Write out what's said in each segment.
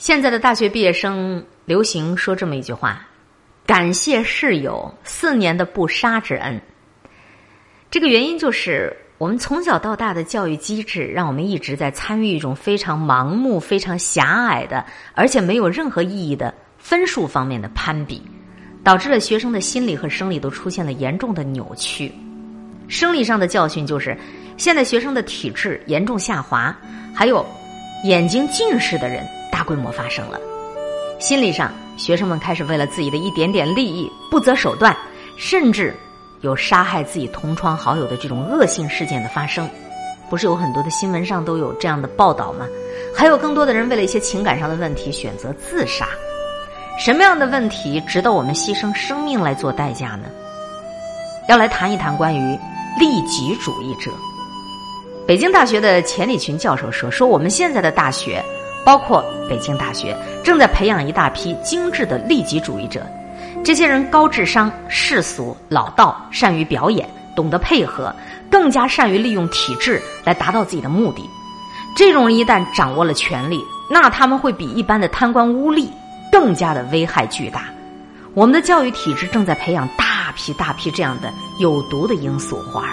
现在的大学毕业生流行说这么一句话：“感谢室友四年的不杀之恩。”这个原因就是我们从小到大的教育机制，让我们一直在参与一种非常盲目、非常狭隘的，而且没有任何意义的分数方面的攀比，导致了学生的心理和生理都出现了严重的扭曲。生理上的教训就是，现在学生的体质严重下滑，还有眼睛近视的人。大规模发生了，心理上，学生们开始为了自己的一点点利益不择手段，甚至有杀害自己同窗好友的这种恶性事件的发生。不是有很多的新闻上都有这样的报道吗？还有更多的人为了一些情感上的问题选择自杀。什么样的问题值得我们牺牲生命来做代价呢？要来谈一谈关于利己主义者。北京大学的钱理群教授说：“说我们现在的大学。”包括北京大学正在培养一大批精致的利己主义者，这些人高智商、世俗、老道，善于表演，懂得配合，更加善于利用体制来达到自己的目的。这种人一旦掌握了权力，那他们会比一般的贪官污吏更加的危害巨大。我们的教育体制正在培养大批大批这样的有毒的罂粟花。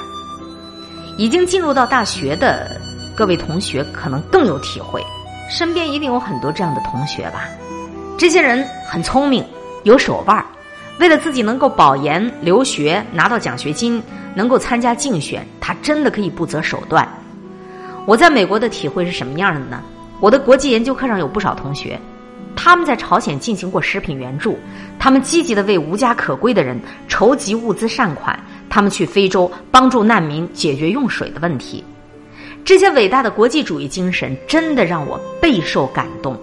已经进入到大学的各位同学可能更有体会。身边一定有很多这样的同学吧？这些人很聪明，有手腕儿，为了自己能够保研、留学、拿到奖学金，能够参加竞选，他真的可以不择手段。我在美国的体会是什么样的呢？我的国际研究课上有不少同学，他们在朝鲜进行过食品援助，他们积极的为无家可归的人筹集物资善款，他们去非洲帮助难民解决用水的问题。这些伟大的国际主义精神真的让我备受感动。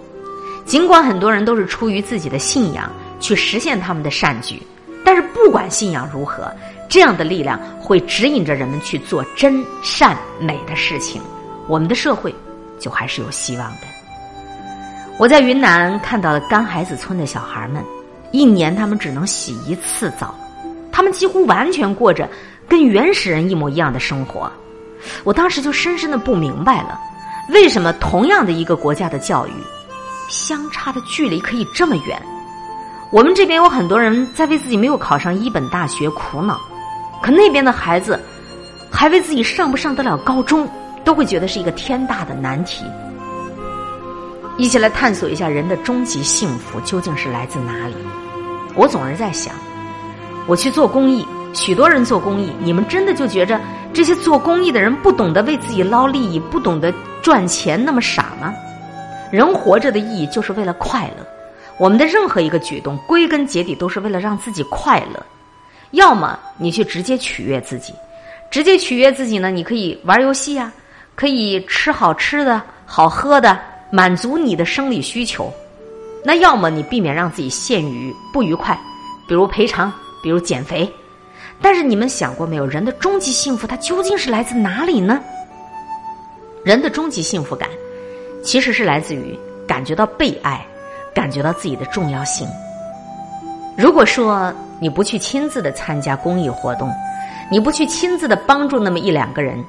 尽管很多人都是出于自己的信仰去实现他们的善举，但是不管信仰如何，这样的力量会指引着人们去做真善美的事情，我们的社会就还是有希望的。我在云南看到了干孩子村的小孩们，一年他们只能洗一次澡，他们几乎完全过着跟原始人一模一样的生活。我当时就深深的不明白了，为什么同样的一个国家的教育，相差的距离可以这么远？我们这边有很多人在为自己没有考上一本大学苦恼，可那边的孩子，还为自己上不上得了高中，都会觉得是一个天大的难题。一起来探索一下人的终极幸福究竟是来自哪里？我总是在想，我去做公益。许多人做公益，你们真的就觉着这些做公益的人不懂得为自己捞利益，不懂得赚钱，那么傻吗？人活着的意义就是为了快乐。我们的任何一个举动，归根结底都是为了让自己快乐。要么你去直接取悦自己，直接取悦自己呢？你可以玩游戏啊，可以吃好吃的好喝的，满足你的生理需求。那要么你避免让自己陷于不愉快，比如赔偿，比如减肥。但是你们想过没有，人的终极幸福它究竟是来自哪里呢？人的终极幸福感，其实是来自于感觉到被爱，感觉到自己的重要性。如果说你不去亲自的参加公益活动，你不去亲自的帮助那么一两个人，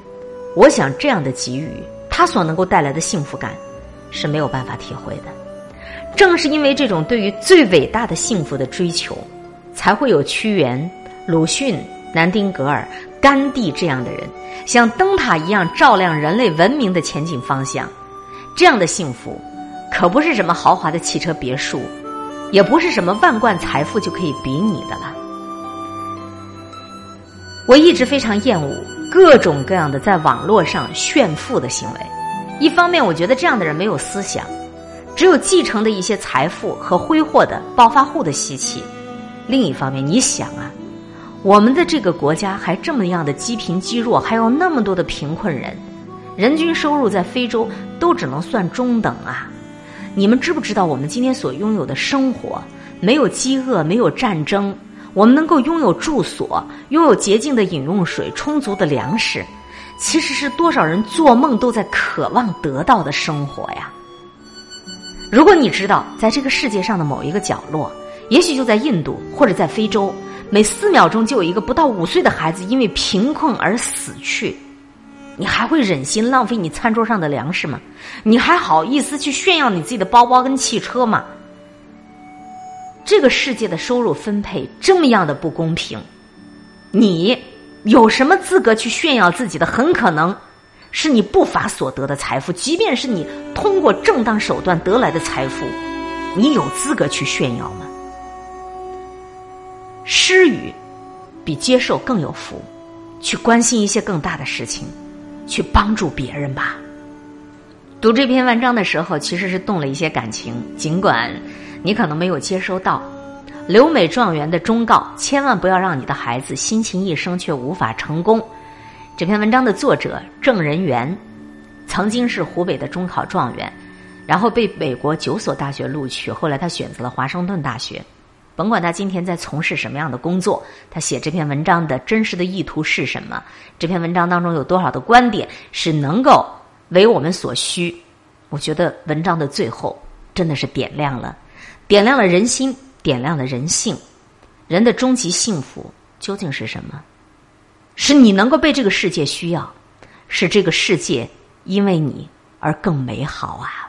我想这样的给予，他所能够带来的幸福感是没有办法体会的。正是因为这种对于最伟大的幸福的追求，才会有屈原。鲁迅、南丁格尔、甘地这样的人，像灯塔一样照亮人类文明的前进方向。这样的幸福，可不是什么豪华的汽车别墅，也不是什么万贯财富就可以比拟的了。我一直非常厌恶各种各样的在网络上炫富的行为。一方面，我觉得这样的人没有思想，只有继承的一些财富和挥霍的暴发户的习气。另一方面，你想啊。我们的这个国家还这么样的积贫积弱，还有那么多的贫困人，人均收入在非洲都只能算中等啊！你们知不知道我们今天所拥有的生活，没有饥饿，没有战争，我们能够拥有住所，拥有洁净的饮用水，充足的粮食，其实是多少人做梦都在渴望得到的生活呀！如果你知道，在这个世界上的某一个角落，也许就在印度或者在非洲。每四秒钟就有一个不到五岁的孩子因为贫困而死去，你还会忍心浪费你餐桌上的粮食吗？你还好意思去炫耀你自己的包包跟汽车吗？这个世界的收入分配这么样的不公平，你有什么资格去炫耀自己的？很可能是你不法所得的财富，即便是你通过正当手段得来的财富，你有资格去炫耀吗？施予比接受更有福，去关心一些更大的事情。去帮助别人吧。读这篇文章的时候，其实是动了一些感情，尽管你可能没有接收到留美状元的忠告，千万不要让你的孩子辛勤一生却无法成功。这篇文章的作者郑仁元，曾经是湖北的中考状元，然后被美国九所大学录取，后来他选择了华盛顿大学。甭管他今天在从事什么样的工作，他写这篇文章的真实的意图是什么？这篇文章当中有多少的观点是能够为我们所需？我觉得文章的最后真的是点亮了，点亮了人心，点亮了人性。人的终极幸福究竟是什么？是你能够被这个世界需要，是这个世界因为你而更美好啊！